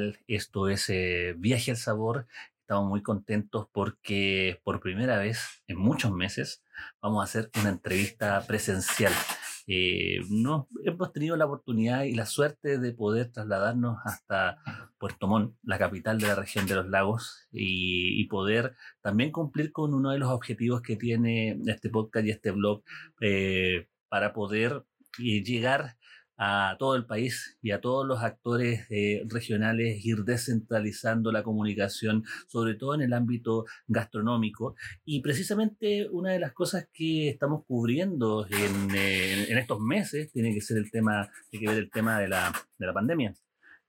tal? Esto es eh, Viaje al Sabor. Estamos muy contentos porque por primera vez en muchos meses vamos a hacer una entrevista presencial. Eh, no, hemos tenido la oportunidad y la suerte de poder trasladarnos hasta Puerto Montt, la capital de la región de los lagos, y, poder también cumplir con uno de los objetivos que tiene este podcast y este blog eh, para poder eh, llegar a todo el país y a todos los actores eh, regionales, ir descentralizando la comunicación, sobre todo en el ámbito gastronómico. Y precisamente una de las cosas que estamos cubriendo en, eh, en estos meses tiene que ser el tema, tiene que ver el tema de la, de la pandemia.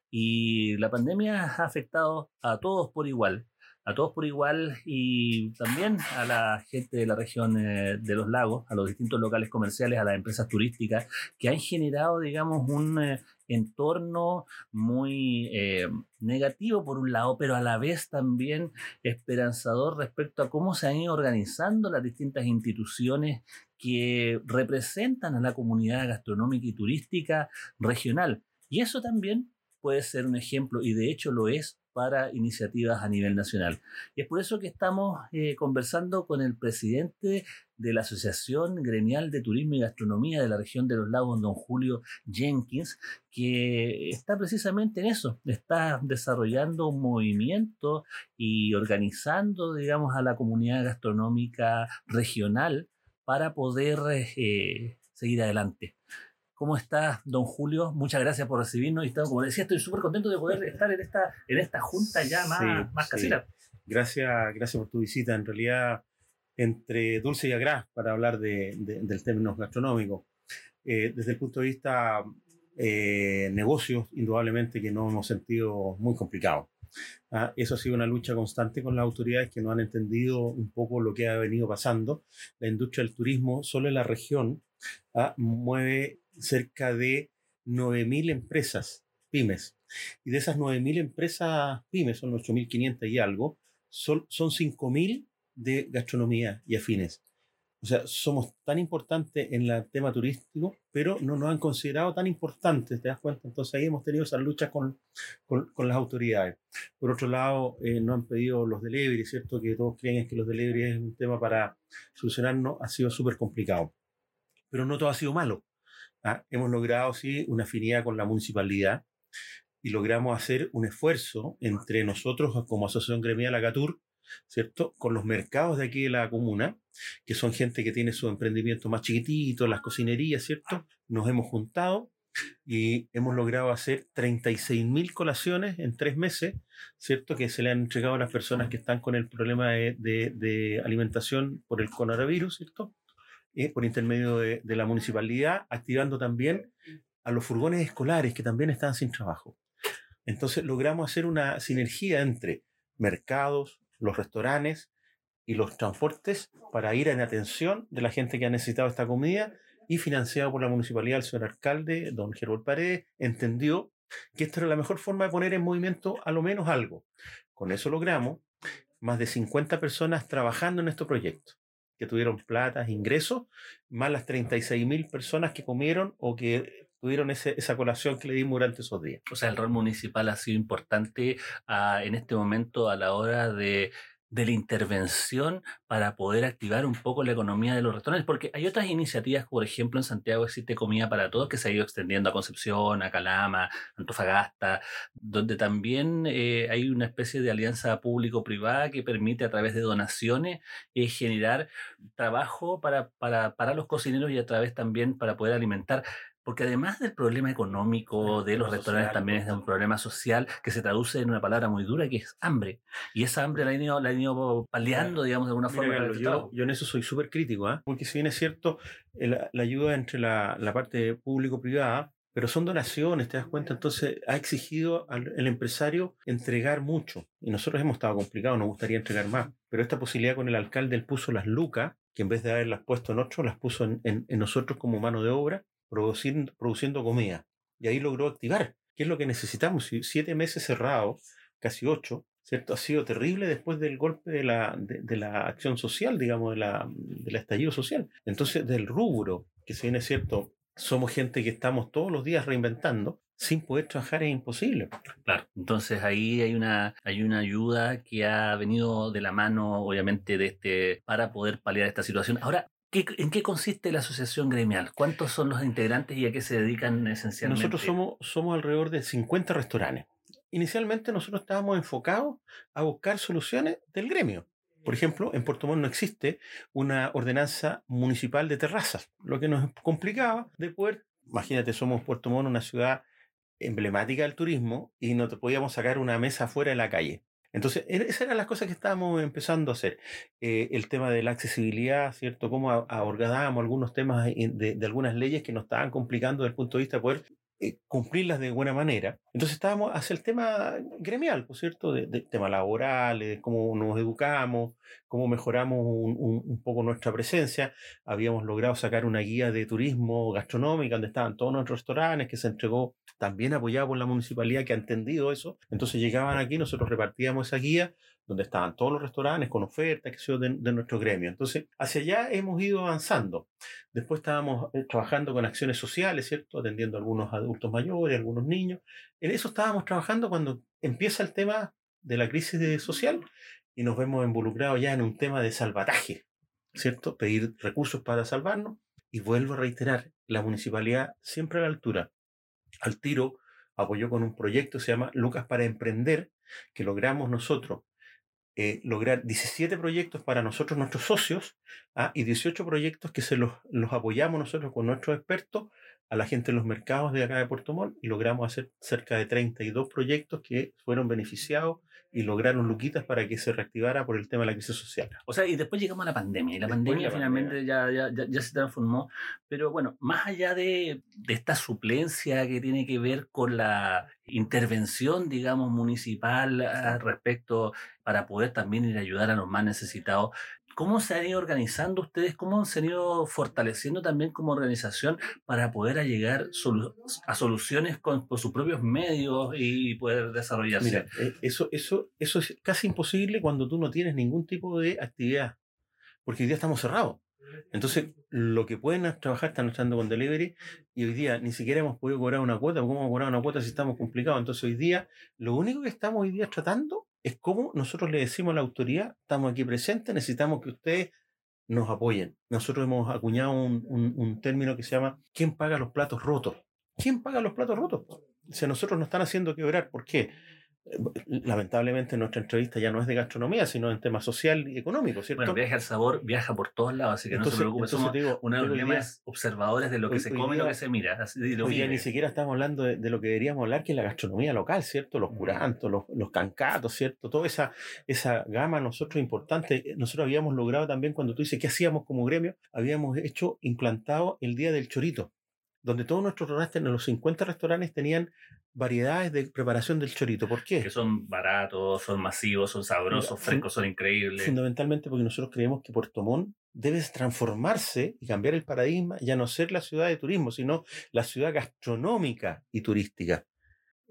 Y la pandemia ha afectado a todos por igual a todos por igual y también a la gente de la región eh, de los lagos, a los distintos locales comerciales, a las empresas turísticas, que han generado, digamos, un eh, entorno muy eh, negativo por un lado, pero a la vez también esperanzador respecto a cómo se han ido organizando las distintas instituciones que representan a la comunidad gastronómica y turística regional. Y eso también puede ser un ejemplo, y de hecho lo es para iniciativas a nivel nacional. Y es por eso que estamos eh, conversando con el presidente de la Asociación Gremial de Turismo y Gastronomía de la región de los lagos, don Julio Jenkins, que está precisamente en eso, está desarrollando un movimiento y organizando, digamos, a la comunidad gastronómica regional para poder eh, seguir adelante. ¿Cómo está, don Julio? Muchas gracias por recibirnos. Y como decía, estoy súper contento de poder estar en esta, en esta junta ya más, más casera. Gracias, gracias por tu visita. En realidad, entre dulce y agraz para hablar de, del término gastronómico. Eh, desde el punto de vista eh, negocios, indudablemente que no hemos sentido muy complicado. ¿ah? eso ha sido una lucha constante con las autoridades que no han entendido un poco lo que ha venido pasando. La industria del turismo, solo en la región, ¿ah? mueve cerca de 9.000 empresas pymes. Y de esas 9.000 empresas pymes, son 8.500 y algo, son, son 5.000 de gastronomía y afines. O sea, somos tan importantes en el tema turístico, pero no nos han considerado tan importantes, ¿te das cuenta? Entonces ahí hemos tenido esas luchas con, con, las autoridades. Por otro lado, eh, nos han pedido los delivery, ¿cierto? Que todos creen que los delivery es un tema para solucionarnos, ha sido súper complicado. Pero no todo ha sido malo. ¿Ah? hemos logrado, sí, una afinidad con la municipalidad y logramos hacer un esfuerzo entre nosotros como Asociación Gremial Agatur, ¿cierto? Con los mercados de aquí de la comuna, que son gente que tiene su emprendimiento más chiquitito, las cocinerías, ¿cierto? Nos hemos juntado y hemos logrado hacer 36.000 colaciones en tres meses, ¿cierto? Que se le han entregado a las personas que están con el problema de, de alimentación por el coronavirus, ¿cierto? Eh, por intermedio de, la municipalidad, activando también a los furgones escolares que también están sin trabajo. Entonces logramos hacer una sinergia entre mercados, los restaurantes y los transportes para ir en atención de la gente que ha necesitado esta comida y financiado por la municipalidad, el señor alcalde, don Gerol Paredes, entendió que esta era la mejor forma de poner en movimiento a lo menos algo. Con eso logramos más de 50 personas trabajando en este proyecto que tuvieron plata, ingresos, más las 36 mil personas que comieron o que tuvieron esa colación que le dimos durante esos días. O sea, el rol municipal ha sido importante ah, en este momento a la hora de de la intervención para poder activar un poco la economía de los restaurantes, porque hay otras iniciativas, por ejemplo, en Santiago existe Comida para Todos, que se ha ido extendiendo a Concepción, a Calama, Antofagasta, donde también eh, hay una especie de alianza público-privada que permite a través de donaciones eh, generar trabajo para, para, para los cocineros y a través también para poder alimentar porque además del problema económico de los restaurantes, también es un problema social que se traduce en una palabra muy dura que es hambre. Y esa hambre la han ido, la ido paliando, digamos, de alguna forma. yo, yo, en eso soy súper crítico, ¿eh? porque si bien es cierto, la, ayuda entre la, la parte público-privada pero son donaciones, te das cuenta, entonces ha exigido al el empresario entregar mucho. Y nosotros hemos estado complicados, nos gustaría entregar más. Pero esta posibilidad con el alcalde, él puso las lucas, que en vez de haberlas puesto en otro, las puso en, en, en nosotros como mano de obra, produciendo, produciendo comida. Y ahí logró activar, ¿qué es lo que necesitamos? Si siete meses cerrados, casi ocho, ¿cierto? Ha sido terrible después del golpe de la, de la acción social, digamos, de la, del estallido social. Entonces, del rubro, que si bien es cierto, somos gente que estamos todos los días reinventando, sin poder trabajar es imposible. Claro, entonces ahí hay una, hay una ayuda que ha venido de la mano, obviamente, de este, para poder paliar esta situación. Ahora, ¿qué- ¿en qué consiste la asociación gremial? ¿Cuántos son los integrantes y a qué se dedican esencialmente? Nosotros somos, somos alrededor de 50 restaurantes. Inicialmente nosotros estábamos enfocados a buscar soluciones del gremio. Por ejemplo, en Puerto Montt no existe una ordenanza municipal de terrazas, lo que nos complicaba de poder, imagínate, somos Puerto Montt, una ciudad emblemática del turismo, y no te podíamos sacar una mesa afuera en la calle. Entonces, e- esas eran las cosas que estábamos empezando a hacer. Eh, el tema de la accesibilidad, ¿cierto? Cómo abordábamos algunos temas en- de, de algunas leyes que nos estaban complicando desde el punto de vista de poder eh, cumplirlas de buena manera. Entonces estábamos hacia el tema gremial, ¿por cierto? De, de tema laboral, de cómo nos educamos, cómo mejoramos un, un- un poco nuestra presencia. Habíamos logrado sacar una guía de turismo gastronómica donde estaban todos nuestros restaurantes que se entregó también apoyado por la municipalidad que ha entendido eso. Entonces llegaban aquí, nosotros repartíamos esa guía donde estaban todos los restaurantes con ofertas que de, de nuestro gremio. Entonces, hacia allá hemos ido avanzando. Después estábamos eh, trabajando con acciones sociales, ¿cierto? Atendiendo a algunos adultos mayores, algunos niños. En eso estábamos trabajando cuando empieza el tema de la crisis social y nos vemos involucrados ya en un tema de salvataje, ¿cierto? Pedir recursos para salvarnos. Y vuelvo a reiterar, la municipalidad siempre a la altura. Al tiro apoyó con un proyecto que se llama Lucas para Emprender, que logramos nosotros eh, lograr 17 proyectos para nosotros, nuestros socios, ¿ah? y 18 proyectos que se los, los apoyamos nosotros con nuestros expertos a la gente en los mercados de acá de Puerto Montt y logramos hacer cerca de 32 proyectos que fueron beneficiados y lograron luquitas para que se reactivara por el tema de la crisis social. O sea, y después llegamos a la pandemia, y la Después pandemia la finalmente Ya, ya, ya, ya se transformó. Pero bueno, más allá de, de esta suplencia que tiene que ver con la intervención, digamos, municipal al respecto para poder también ir a ayudar a los más necesitados, ¿cómo se han ido organizando ustedes? ¿Cómo se han ido fortaleciendo también como organización para poder llegar a soluciones con, sus propios medios y poder desarrollarse? Mira, eh, eso, eso, eso es casi imposible cuando tú no tienes ningún tipo de actividad, porque hoy día estamos cerrados. Entonces, lo que pueden trabajar están entrando con delivery y hoy día ni siquiera hemos podido cobrar una cuota. ¿Cómo vamos a cobrar una cuota si estamos complicados? Entonces, hoy día, lo único que estamos hoy día tratando es cómo nosotros le decimos a la autoridad, estamos aquí presentes, necesitamos que ustedes nos apoyen. Nosotros hemos acuñado un, término que se llama ¿quién paga los platos rotos? ¿Quién paga los platos rotos? O sea, nosotros nos están haciendo quebrar. ¿Por qué? Eh, Lamentablemente nuestra entrevista ya no es de gastronomía, sino en tema social y económico, ¿cierto? Bueno, Viaje al Sabor viaja por todos lados, así que no se. Somos te digo, una de los observadores de lo que hoy- se come y lo que se mira. Así, y lo Hoy día vive. ni siquiera estamos hablando de, de lo que deberíamos hablar, que es la gastronomía local, ¿cierto? Los curantos, los, los cancatos, ¿cierto? Toda esa, esa gama nosotros importante. Nosotros habíamos logrado también, cuando tú dices, ¿qué hacíamos como gremio? Habíamos hecho, implantado el Día del Chorito, donde todos nuestros restaurantes, en los 50 restaurantes, tenían variedades de preparación del chorito. ¿Por qué? que son baratos, son masivos, son sabrosos, Mira, frescos, son increíbles. Fundamentalmente porque nosotros creemos que Puerto Montt debe transformarse y cambiar el paradigma, ya no ser la ciudad de turismo, sino la ciudad gastronómica y turística.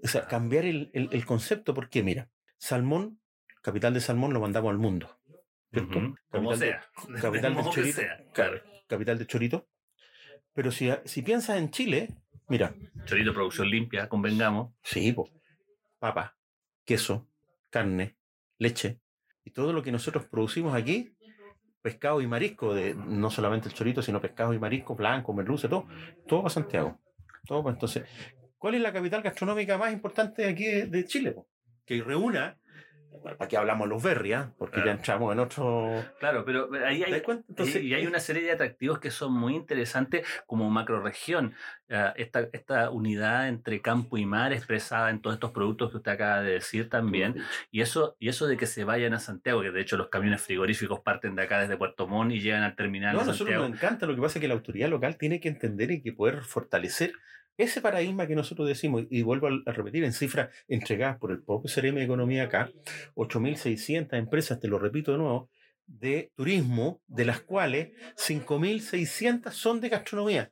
O sea, Ah. cambiar el, el- el concepto, porque mira, Salmón, capital de Salmón, lo mandamos al mundo. ¿cierto? Como Capital de- sea. capital del que chorito. sea, Claro. Capital de Chorito. Pero si, si piensas en Chile, mira, Chorito, producción limpia, convengamos. Sí, po. papa, queso, carne, leche y todo lo que nosotros producimos aquí, pescado y marisco, de, no solamente el chorito, sino pescado y marisco, blanco, merluza, todo, todo para Santiago. Todo para- entonces, ¿cuál es la capital gastronómica más importante aquí de, de Chile? po? Que reúna, que hablamos los berrias, porque ya Claro. entramos en otro... Claro, pero ahí ¿Te hay? Entonces, y hay una serie de atractivos que son muy interesantes como macroregión. Ah, esta, esta unidad entre campo y mar expresada en todos estos productos que usted acaba de decir también. Y eso, y eso de que se vayan a Santiago, que de hecho los camiones frigoríficos parten de acá desde Puerto Montt y llegan al terminal No, a nosotros Santiago. nos encanta, lo que pasa es que la autoridad local tiene que entender y que poder fortalecer Ese paradigma que nosotros decimos, y vuelvo a repetir en cifras entregadas por el propio CRM de Economía acá, 8.600 empresas, te lo repito de nuevo, de turismo, de las cuales 5.600 son de gastronomía.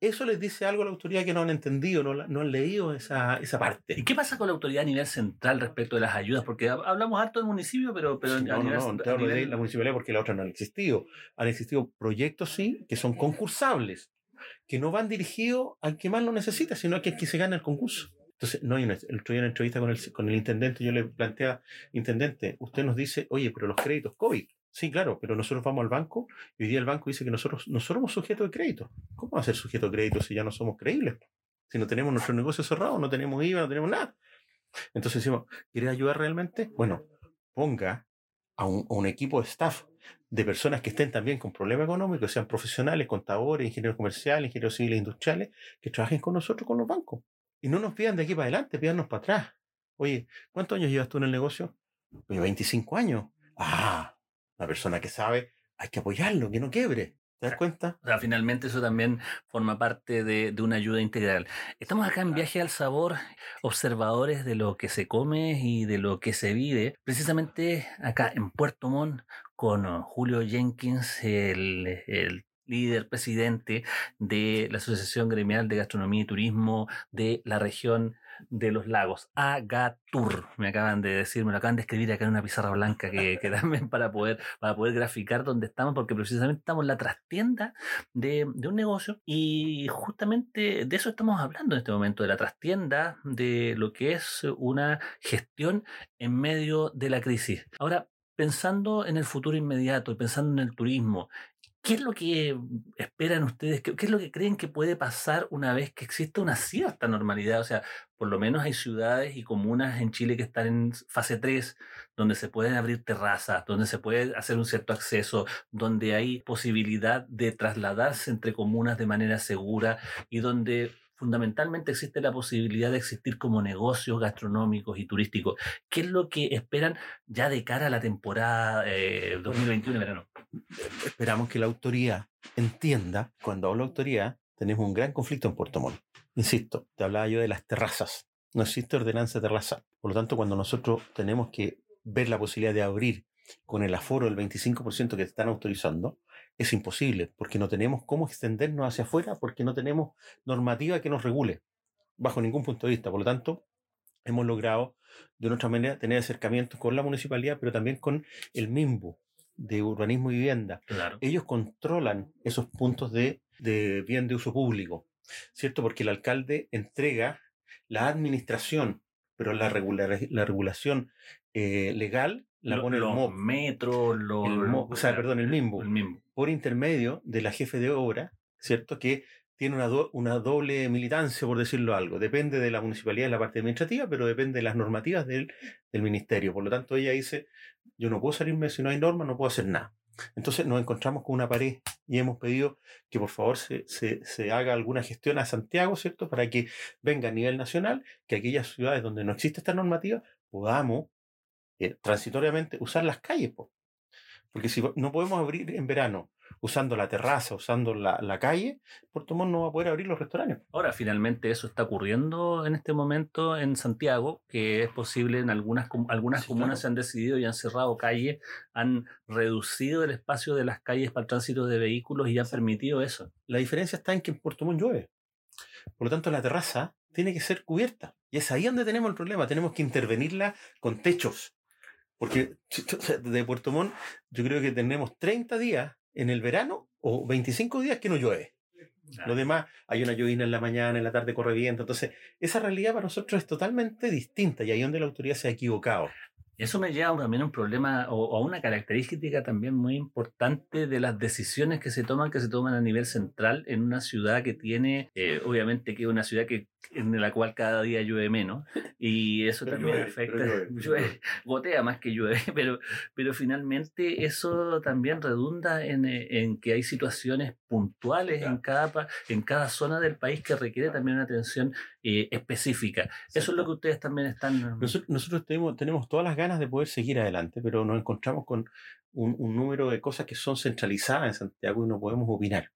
Eso les dice algo a la autoridad que no han entendido, no, no han leído esa, esa, parte. ¿Y qué pasa con la autoridad a nivel central respecto de las ayudas? Porque hablamos harto del municipio, pero, pero no, a nivel, no, no, de la municipalidad porque la otra no han existido. Han existido proyectos, sí, que son concursables, que no van dirigidos al que más lo necesita, sino a quien que se gana el concurso. Entonces, no hay una, el otro día en entrevista con el, con el intendente, yo le plantea, intendente, usted nos dice, oye, pero los créditos COVID, Sí, claro, pero nosotros vamos al banco y hoy día el banco dice que nosotros no somos sujetos de crédito. ¿Cómo va a ser sujeto de crédito si ya no somos creíbles? Si no tenemos nuestro negocio cerrado, no tenemos IVA, no tenemos nada. Entonces decimos, ¿quiere ayudar realmente? Bueno, ponga a un, equipo de staff de personas que estén también con problemas económicos, sean profesionales, contadores, ingenieros comerciales, ingenieros civiles, industriales, que trabajen con nosotros, con los bancos. Y no nos pidan de aquí para adelante, pídanos para atrás. Oye, ¿cuántos años llevas tú en el negocio? 25 años. Ah, una persona que sabe, hay que apoyarlo, que no quiebre. ¿Te das cuenta? O sea, finalmente eso también forma parte de, una ayuda integral. Estamos acá en Viaje al Sabor, observadores de lo que se come y de lo que se vive, precisamente acá en Puerto Montt con Julio Jenkins, el, el líder, presidente de la Asociación Gremial de Gastronomía y Turismo de la región de los lagos, Agatur, me acaban de decir, me lo acaban de escribir acá en una pizarra blanca que, que también para poder, para poder graficar dónde estamos, porque precisamente estamos en la trastienda de, de un negocio y justamente de eso estamos hablando en este momento, de la trastienda, de lo que es una gestión en medio de la crisis. Ahora, pensando en el futuro inmediato y pensando en el turismo ¿Qué es lo que esperan ustedes? ¿Qué, es lo que creen que puede pasar una vez que exista una cierta normalidad? O sea, por lo menos hay ciudades y comunas en Chile que están en fase 3, donde se pueden abrir terrazas, donde se puede hacer un cierto acceso, donde hay posibilidad de trasladarse entre comunas de manera segura y donde fundamentalmente existe la posibilidad de existir como negocios gastronómicos y turísticos. ¿Qué es lo que esperan ya de cara a la temporada 2021 de verano? Esperamos que la autoridad entienda, cuando hablo autoridad, tenemos un gran conflicto en Puerto Montt. Insisto, te hablaba yo de las terrazas. No existe ordenanza de terraza. Por lo tanto, cuando nosotros tenemos que ver la posibilidad de abrir con el aforo del 25% que están autorizando, es imposible, porque no tenemos cómo extendernos hacia afuera, porque no tenemos normativa que nos regule, bajo ningún punto de vista. Por lo tanto, hemos logrado, de nuestra manera, tener acercamientos con la municipalidad, pero también con el MIMBU de urbanismo y vivienda. Ellos controlan esos puntos de, bien de uso público, ¿cierto? Porque el alcalde entrega la administración, pero la, la regulación eh, legal la pone los el metros, los, o sea, perdón, el MIMBU, por intermedio de la jefe de obra, ¿cierto? Que tiene una, una doble militancia, por decirlo algo. Depende de la municipalidad en la parte administrativa, pero depende de las normativas del, del ministerio. Por lo tanto, ella dice, yo no puedo salirme si no hay normas, no puedo hacer nada. Entonces nos encontramos con una pared y hemos pedido que por favor se, se, se, haga alguna gestión a Santiago, ¿cierto? Para que venga a nivel nacional, que aquellas ciudades donde no existe esta normativa podamos eh, transitoriamente usar las calles. Porque si no podemos abrir en verano usando la terraza, usando la, la calle, Puerto Montt no va a poder abrir los restaurantes. Ahora, finalmente eso está ocurriendo en este momento en Santiago, que es posible en algunas, algunas comunas se han decidido y han cerrado calles, han reducido el espacio de las calles para el tránsito de vehículos y han permitido eso. La diferencia está en que en Puerto Montt llueve. Por lo tanto, la terraza tiene que ser cubierta. Y es ahí donde tenemos el problema. Tenemos que intervenirla con techos. Porque de Puerto Montt yo creo que tenemos 30 días en el verano o 25 días que no llueve. Lo demás, hay una llovina en la mañana, en la tarde corre viento. Entonces, esa realidad para nosotros es totalmente distinta y ahí donde la autoridad se ha equivocado. Eso me lleva también a un problema o a una característica también muy importante de las decisiones que se toman, que se toman a nivel central en una ciudad que tiene, eh, obviamente que es una ciudad que en la cual cada día llueve menos y eso también afecta, llueve. gotea más que llueve, pero, pero finalmente eso también redunda en, eh, en que hay situaciones puntuales en, cada, en cada zona del país que requiere también una atención eh, específica. Eso es lo que ustedes también están... Nosotros, nosotros tenemos, tenemos todas las ganas de poder seguir adelante, pero nos encontramos con un, un número de cosas que son centralizadas en Santiago y no podemos opinar.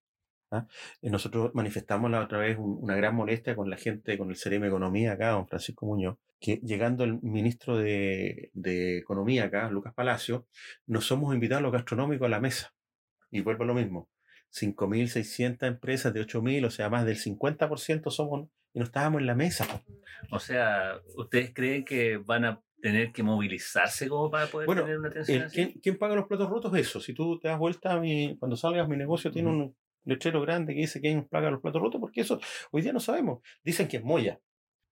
¿Ah? nosotros manifestamos la otra vez una gran molestia con la gente, con el CRM Economía acá, don Francisco Muñoz, que llegando el ministro de, de Economía acá, Lucas Palacio, nos somos invitados a los gastronómicos a la mesa. Y vuelvo a lo mismo. 5.600 empresas de 8.000, o sea, más del 50% somos y no estábamos en la mesa. O sea, ¿ustedes creen que van a tener que movilizarse como para poder tener una atención ¿quién, paga los platos rotos? Eso. Si tú te das vuelta, a mi, cuando salgas, mi negocio tiene un letrero grande que dice quién paga los platos rotos, porque eso hoy día no sabemos. Dicen que es Moya.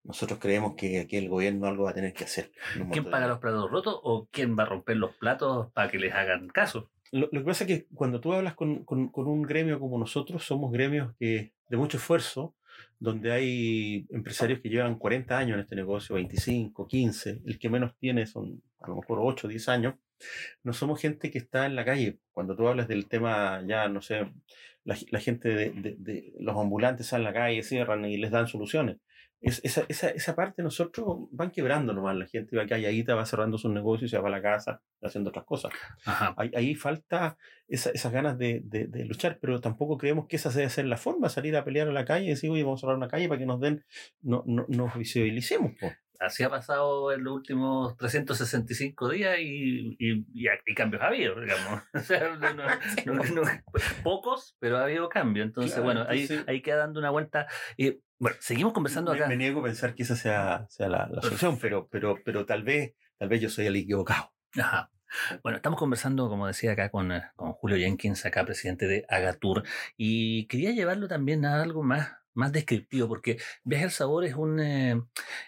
Nosotros creemos que aquí el gobierno algo va a tener que hacer. ¿Quién paga los platos rotos o quién va a romper los platos para que les hagan caso? Lo, que pasa es que cuando tú hablas con, con, con, un gremio como nosotros, somos gremios que de mucho esfuerzo, donde hay empresarios que llevan 40 años en este negocio, 25, 15, el que menos tiene son a lo mejor 8, 10 años, no somos gente que está en la calle. Cuando tú hablas del tema, ya no sé, la, gente de, de, los ambulantes salen a la calle, cierran y les dan soluciones esa, esa, esa, parte nosotros van quebrando nomás. La gente va calladita, va cerrando sus negocios, se va a la casa, haciendo otras cosas. Ahí, ahí, falta esa, esas ganas de, de, luchar, pero tampoco creemos que esa debe ser la forma, salir a pelear a la calle y decir, oye, vamos a cerrar una calle para que nos den, no, no, nos visibilicemos. Así ha pasado en los últimos 365 días y, y, y, cambios ha habido, digamos. pocos, pero ha habido cambios. Entonces, bueno, ahí, ahí queda dando una vuelta. y bueno, seguimos conversando acá. Me, niego a pensar que esa sea, sea la, solución, pero, pero, pero tal vez, tal vez yo soy el equivocado. Ajá. Bueno, estamos conversando, como decía acá, con, eh, con Julio Jenkins, acá presidente de Agatur, y quería llevarlo también a algo más más descriptivo, porque Viaje al Sabor es un, eh,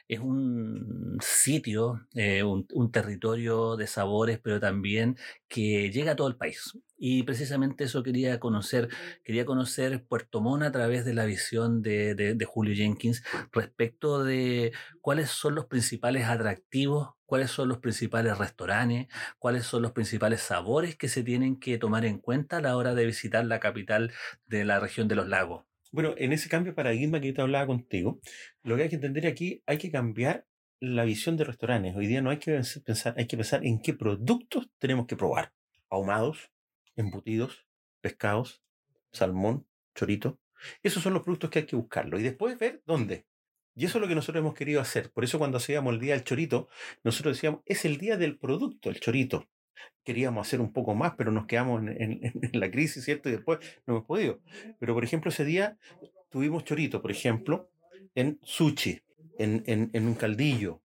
es un sitio, eh, un, territorio de sabores, pero también que llega a todo el país. Y precisamente eso quería conocer, quería conocer Puerto Montt a través de la visión de, de Julio Jenkins respecto de cuáles son los principales atractivos, cuáles son los principales restaurantes, cuáles son los principales sabores que se tienen que tomar en cuenta a la hora de visitar la capital de la región de los lagos. Bueno, en ese cambio de paradigma que yo te hablaba contigo, lo que hay que entender aquí, hay que cambiar la visión de restaurantes. Hoy día no hay que pensar, hay que pensar en qué productos tenemos que probar. Ahumados, embutidos, pescados, salmón, chorito. Esos son los productos que hay que buscarlo. Y después ver dónde. Y eso es lo que nosotros hemos querido hacer. Por eso cuando hacíamos el día del chorito, nosotros decíamos, es el día del producto, el chorito queríamos hacer un poco más, pero nos quedamos en, la crisis, ¿cierto? Y después no hemos podido. Pero, por ejemplo, ese día tuvimos chorito, por ejemplo, en sushi, en, en, un caldillo,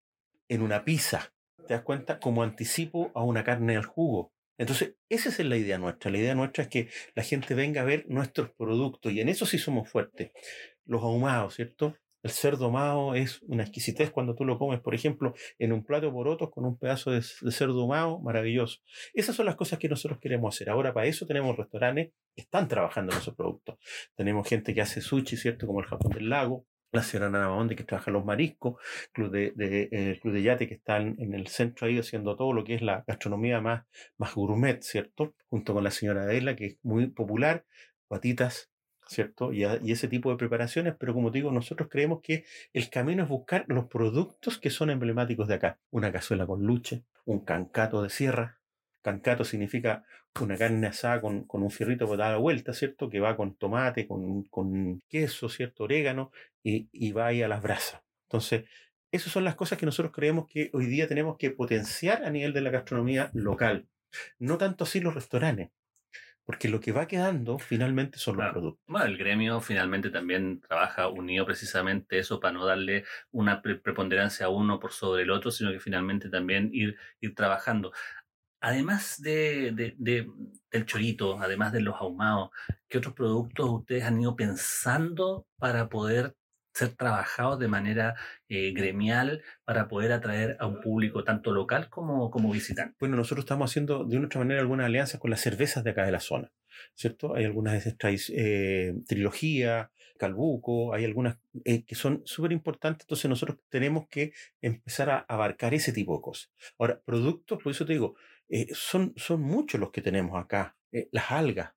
en una pizza. ¿Te das cuenta? Como anticipo a una carne al jugo. Entonces, esa es la idea nuestra. La idea nuestra es que la gente venga a ver nuestros productos y en eso sí somos fuertes. Los ahumados, ¿cierto? El cerdo ahumado es una exquisitez cuando tú lo comes, por ejemplo, en un plato de porotos con un pedazo de, cerdo ahumado, maravilloso. Esas son las cosas que nosotros queremos hacer. Ahora, para eso tenemos restaurantes que están trabajando en esos productos. Tenemos gente que hace sushi, ¿cierto? Como el Japón del Lago, la señora Nana que trabaja los mariscos, Club de, eh, Club de Yate que está en, el centro ahí haciendo todo lo que es la gastronomía más, más gourmet, ¿cierto? Junto con la señora Adela, que es muy popular, guatitas ¿cierto? Y, ese tipo de preparaciones, pero como digo, nosotros creemos que el camino es buscar los productos que son emblemáticos de acá. Una cazuela con luche, un cancato de sierra. Cancato significa una carne asada con, un fierrito para dar la vuelta, ¿cierto? Que va con tomate, con, queso, ¿cierto? Orégano y, y va ahí a las brasas. Entonces, esas son las cosas que nosotros creemos que hoy día tenemos que potenciar a nivel de la gastronomía local. No tanto así los restaurantes. Porque lo que va quedando finalmente son los productos. Bueno, el gremio finalmente también trabaja unido precisamente eso para no darle una preponderancia a uno por sobre el otro, sino que finalmente también ir, ir trabajando. Además de, de, del chorito, además de los ahumados, ¿qué otros productos ustedes han ido pensando para poder ser trabajados de manera eh, gremial para poder atraer a un público tanto local como, como visitante. Bueno, nosotros estamos haciendo de una otra manera algunas alianzas con las cervezas de acá de la zona, ¿cierto? Hay algunas eh, trilogía, Calbuco, hay algunas eh, que son súper importantes, entonces nosotros tenemos que empezar a abarcar ese tipo de cosas. Ahora, productos, por eso te digo, eh, son, son muchos los que tenemos acá, las algas,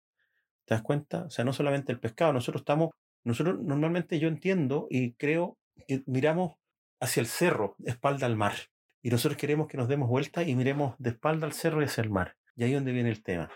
¿te das cuenta? O sea, no solamente el pescado, nosotros estamos nosotros normalmente yo entiendo y creo que miramos hacia el cerro, espalda al mar. Y nosotros queremos que nos demos vuelta y miremos de espalda al cerro y hacia el mar. Y ahí es donde viene el tema.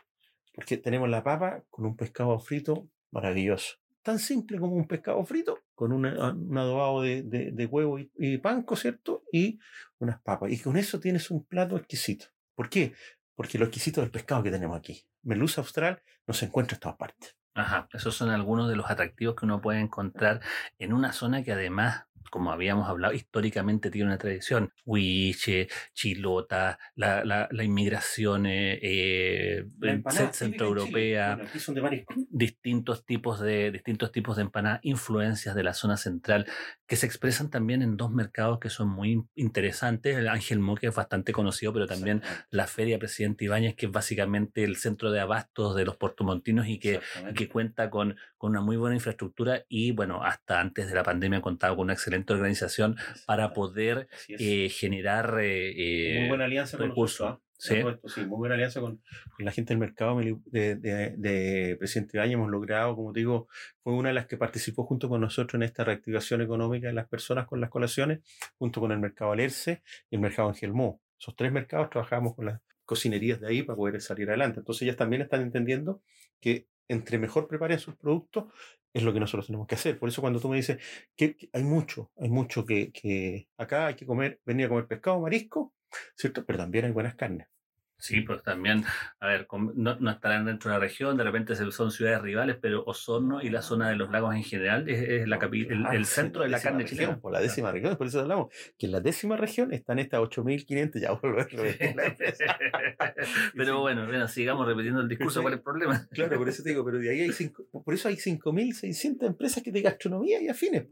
Porque tenemos la papa con un pescado frito maravilloso. tan simple como un pescado frito, con una- un adobado de, de- de huevo y, y panco, ¿cierto? Y unas papas. Y con eso tienes un plato exquisito. ¿Por qué? Porque lo exquisito del pescado que tenemos aquí. Merluza austral no se encuentra en todas partes. Ajá, esos son algunos de los atractivos que uno puede encontrar en una zona que además, como habíamos hablado, históricamente tiene una tradición. Huiche, Chilota, la, la, la inmigración eh, eh, La centroeuropea, Bueno, distintos tipos de distintos tipos de empanadas, influencias de la zona central que se expresan también en dos mercados que son muy interesantes, el Ángel Mo que es bastante conocido, pero también la Feria Presidente Ibáñez que es básicamente el centro de abastos de los portomontinos y que que cuenta con, con una muy buena infraestructura y bueno, hasta antes de la pandemia contaba con una excelente organización para poder eh, generar eh, muy buena alianza con recursos, nosotros. ¿ah? ¿sí? Sí, muy buena alianza con, con la gente del mercado de, de, de Presidente Ibañez. Hemos logrado, como te digo, fue una de las que participó junto con nosotros en esta reactivación económica de las personas con las colaciones, junto con el mercado Alerce y el mercado Angelmó. Esos tres mercados trabajamos con las cocinerías de ahí para poder salir adelante. Entonces ellas también están entendiendo que entre mejor preparen sus productos es lo que nosotros tenemos que hacer. Por eso cuando tú me dices que, hay mucho, hay mucho que, que acá hay que comer, venir a comer pescado, marisco, ¿cierto? Pero también hay buenas carnes. Sí, pues también, a ver, no, no estarán dentro de la región, de repente son ciudades rivales, pero Osorno y la zona de los lagos en general es, es la capi- el, Ah, el centro de la carne región, chilena. Por la décima región, por eso hablamos. Que en la décima región están estas 8.500, ya empresa. Pero bueno, bueno, sigamos repitiendo el discurso, ¿cuál es el problema? Claro, por eso te digo, pero de ahí hay cinco, por eso hay 5.600 empresas que de gastronomía y afines.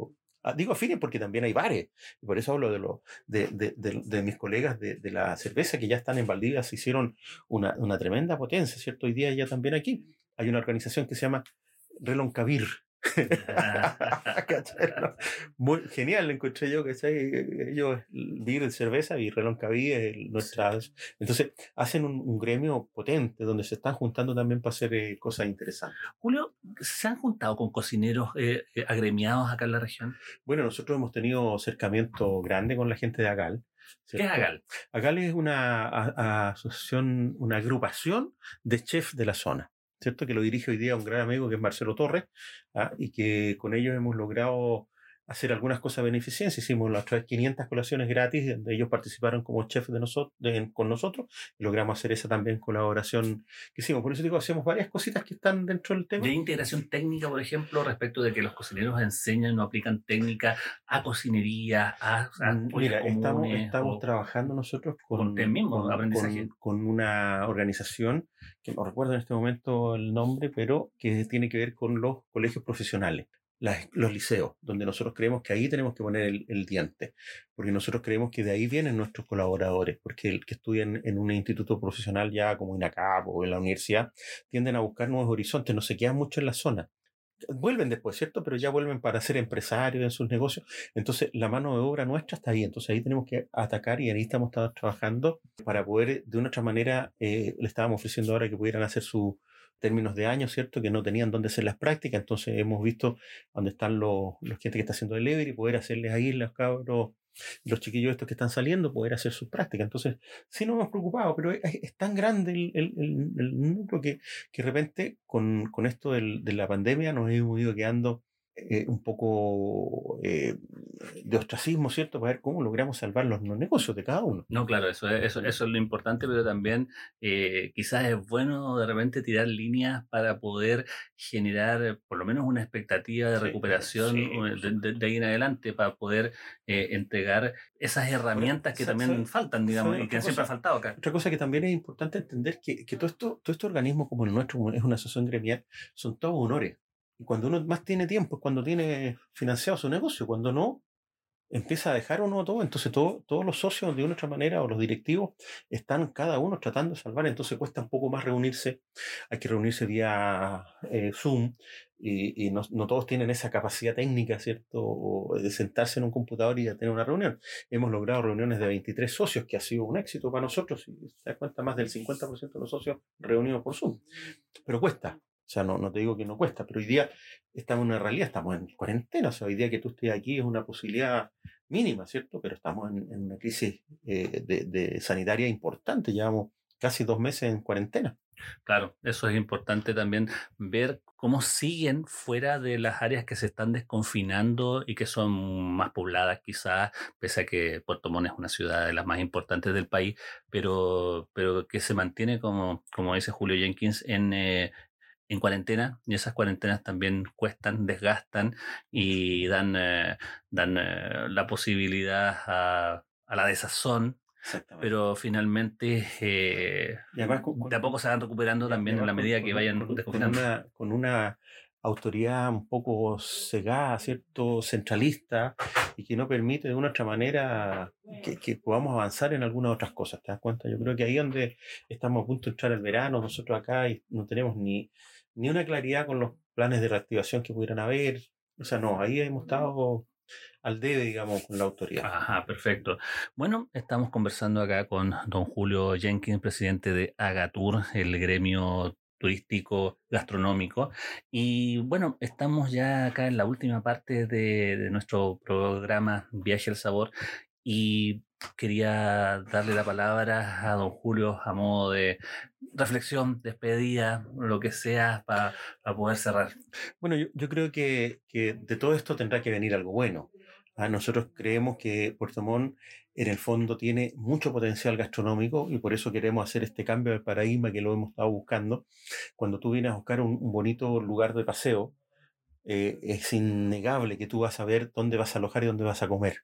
Ah, digo afines porque también hay bares. Y por eso hablo de, lo, de, de, de- de mis colegas de, de la cerveza que ya están en Valdivia, se hicieron una, una tremenda potencia, ¿cierto? Hoy día ya también aquí hay una organización que se llama Reloncavir. Muy genial, lo encontré yo, ¿cachai? Ellos, Vir de cerveza y Reloncaví es el- nuestra. Entonces, hacen un, un gremio potente donde se están juntando también para hacer eh, cosas interesantes. Julio, ¿se han juntado con cocineros eh, eh, agremiados acá en la región? Bueno, nosotros hemos tenido acercamiento grande con la gente de Agal. ¿Qué es. Agal? Agal es una a- a- asociación, una agrupación de chefs de la zona, ¿cierto? Que lo dirige hoy día un gran amigo que es Marcelo Torres, ¿ah? y que con ellos hemos logrado hacer algunas cosas beneficencia. Hicimos las otras 500 colaciones gratis, donde ellos participaron como chefs de nosotros, con nosotros, y logramos hacer esa también colaboración que hicimos. Por eso digo, hacemos varias cositas que están dentro del tema. ¿Y hay integración técnica, por ejemplo, respecto de que los cocineros enseñan o aplican técnica a cocinería, a, a Mm, Mira, estamos, comunes, estamos o- trabajando nosotros con, con mismos, con- aprendizaje. con- con una organización que no recuerdo en este momento el nombre, pero que tiene que ver con los colegios profesionales, las- los liceos, donde nosotros creemos que ahí tenemos que poner el, diente, porque nosotros creemos que de ahí vienen nuestros colaboradores, porque el que estudian en un instituto profesional ya como INACAP o en la universidad, tienden a buscar nuevos horizontes, no se quedan mucho en la zona. Vuelven después, ¿cierto? Pero ya vuelven para ser empresarios en sus negocios. Entonces, la mano de obra nuestra está ahí. Entonces, ahí tenemos que atacar y ahí estamos ta- trabajando para poder, de una otra manera, eh, le estábamos ofreciendo ahora que pudieran hacer sus términos de año, ¿cierto? Que no tenían dónde hacer las prácticas. Entonces, hemos visto dónde están los, los gente que está haciendo delivery, poder hacerles ahí los cabros, los chiquillos estos que están saliendo, poder hacer sus prácticas. Entonces, sí nos hemos preocupado, pero es, tan grande el, el, el- el núcleo que, que de repente con, con esto del- de la pandemia nos hemos ido quedando eh, un poco eh, de ostracismo, ¿cierto? Para ver cómo logramos salvar los negocios de cada uno. No, claro, eso es, eso, eso es lo importante, pero también eh, quizás es bueno de repente tirar líneas para poder generar por lo menos una expectativa de Sí, recuperación sí, eh, de, de- de ahí en adelante para poder eh, entregar esas herramientas que también faltan, digamos, ¿sabe y que otra siempre ha cosa? faltado acá. Otra cosa que también es importante entender que, que todo esto, todo este organismo como el nuestro, como es una asociación gremial, son todos honores. Y cuando uno más tiene tiempo es cuando tiene financiado su negocio. Cuando no, empieza a dejar uno todo. Entonces todo- todos los socios de una u otra manera o los directivos están cada uno tratando de salvar. Entonces cuesta un poco más reunirse. Hay que reunirse vía eh, Zoom. Y, y no, no todos tienen esa capacidad técnica, ¿cierto? O de sentarse en un computador y de tener una reunión. Hemos logrado reuniones de 23 socios, que ha sido un éxito para nosotros. Si se da cuenta, más del 50% de los socios reunidos por Zoom. Pero cuesta. O sea, no, no te digo que no cuesta, pero hoy día estamos en una realidad, estamos en cuarentena. O sea, hoy día que tú estés aquí es una posibilidad mínima, ¿cierto? Pero estamos en, en una crisis eh, de, de sanitaria importante. Llevamos casi dos meses en cuarentena. Claro, eso es importante también ver cómo siguen fuera de las áreas que se están desconfinando y que son más pobladas quizás, pese a que Puerto Montt es una ciudad de las más importantes del país, pero, pero que se mantiene, como, como dice Julio Jenkins, en, eh, en cuarentena y esas cuarentenas también cuestan, desgastan y dan, eh, dan eh, la posibilidad a, a la desazón pero finalmente eh, de a poco se van recuperando también en la medida que vayan con, con, una, con una autoridad un poco cegada, ¿cierto? Centralista y que no permite de una otra manera que, que, podamos avanzar en algunas otras cosas, ¿te das cuenta? Yo creo que ahí donde estamos a punto de entrar el verano, nosotros acá y no tenemos ni, ni una claridad con los planes de reactivación que pudieran haber. O sea, no, ahí hemos estado al debe, digamos, con la autoridad. Ajá, perfecto. Bueno, estamos conversando acá con don Julio Jenkins, presidente de Agatur, el gremio turístico gastronómico. Y bueno, estamos ya acá en la última parte de, de nuestro programa Viaje al Sabor y quería darle la palabra a don Julio a modo de reflexión, despedida, lo que sea, para poder cerrar. Bueno, yo, yo creo que, que, de todo esto tendrá que venir algo bueno. ¿ah? Nosotros creemos que Puerto Montt en el fondo tiene mucho potencial gastronómico y por eso queremos hacer este cambio de paradigma que lo hemos estado buscando. Cuando tú vienes a buscar un, un bonito lugar de paseo, eh, es innegable que tú vas a ver dónde vas a alojar y dónde vas a comer.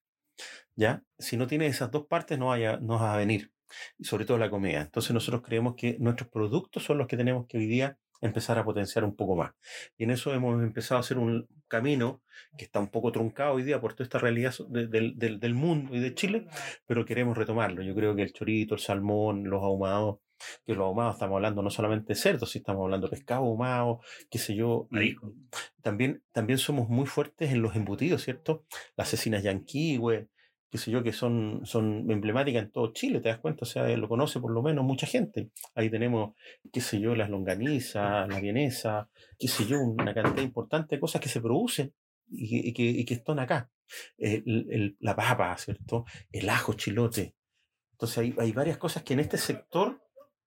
¿Ya? Si no tienes esas dos partes, no, vaya, no vas a venir y sobre todo la comida. Entonces nosotros creemos que nuestros productos son los que tenemos que hoy día empezar a potenciar un poco más. Y en eso hemos empezado a hacer un camino que está un poco truncado hoy día por toda esta realidad del, del, del mundo y de Chile, pero queremos retomarlo. Yo creo que el chorito, el salmón, los ahumados, que los ahumados estamos hablando no solamente de cerdos, sino estamos hablando de pescado ahumado, qué sé yo. Y también, también somos muy fuertes en los embutidos, ¿cierto? Las cecinas yanqui, güey, qué sé yo, que son, son emblemáticas en todo Chile, te das cuenta, o sea, lo conoce por lo menos mucha gente. Ahí tenemos, qué sé yo, las longanizas, la vienesa, qué sé yo, una cantidad importante de cosas que se producen y, que, y que, están acá. El, el, la papa, ¿cierto? El ajo chilote. Entonces hay, hay varias cosas que en este sector,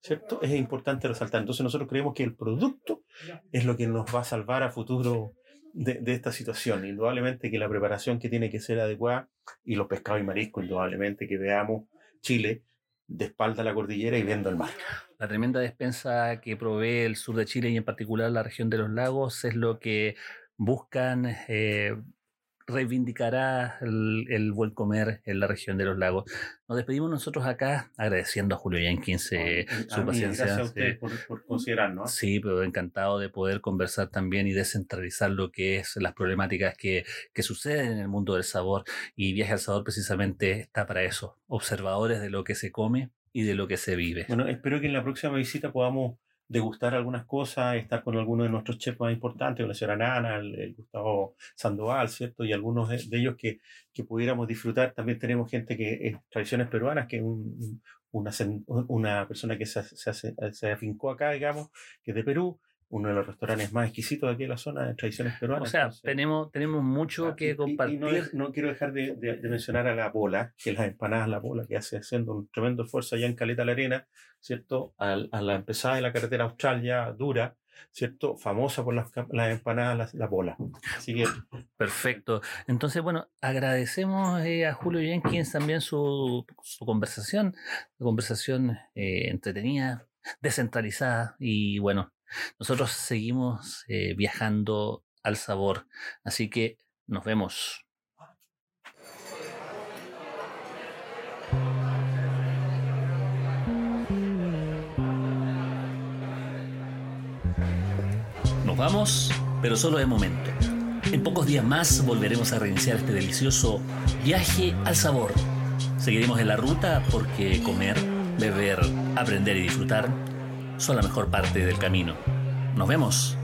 ¿cierto? Es importante resaltar. Entonces nosotros creemos que el producto es lo que nos va a salvar a futuro de, esta situación. Indudablemente que la preparación que tiene que ser adecuada y los pescados y mariscos, indudablemente que veamos Chile de espalda a la cordillera y viendo el mar. La tremenda despensa que provee el sur de Chile y en particular la región de los lagos es lo que buscan eh, reivindicará el, el, buen comer en la región de los lagos. Nos despedimos nosotros acá agradeciendo a Julio Jenkins eh, a su mí, paciencia. Gracias a ustedes por, por considerarnos. Sí, pero encantado de poder conversar también y descentralizar lo que es las problemáticas que, que suceden en el mundo del sabor. Y Viaje al Sabor precisamente está para eso, observadores de lo que se come y de lo que se vive. Bueno, espero que en la próxima visita podamos degustar algunas cosas, estar con algunos de nuestros chefs más importantes, la señora Nana, el, el, Gustavo Sandoval, ¿cierto? Y algunos de, ellos que, que, pudiéramos disfrutar. También tenemos gente que es tradiciones peruanas, que es un, una, una persona que se, se, se afincó acá, digamos, que es de Perú uno de los restaurantes más exquisitos de aquí en la zona de tradiciones peruanas. O sea, entonces, tenemos, tenemos mucho ah, que y, compartir. Y no, no, quiero dejar de, de, de, mencionar a la Pola, que es las empanadas La Pola, que hace haciendo un tremendo esfuerzo allá en Caleta la Arena, ¿cierto? A, a la empezada de la carretera austral ya dura, ¿cierto? Famosa por las, las empanadas, la, la Pola. Así que... Perfecto. Entonces, bueno, agradecemos eh, a Julio Jenkins también su, su conversación, conversación eh, entretenida, descentralizada y bueno, nosotros seguimos eh, viajando al sabor, así que nos vemos. Nos vamos, pero solo de momento. En pocos días más volveremos a reiniciar este delicioso viaje al sabor. Seguiremos en la ruta porque comer, beber, aprender y disfrutar son la mejor parte del camino. Nos vemos.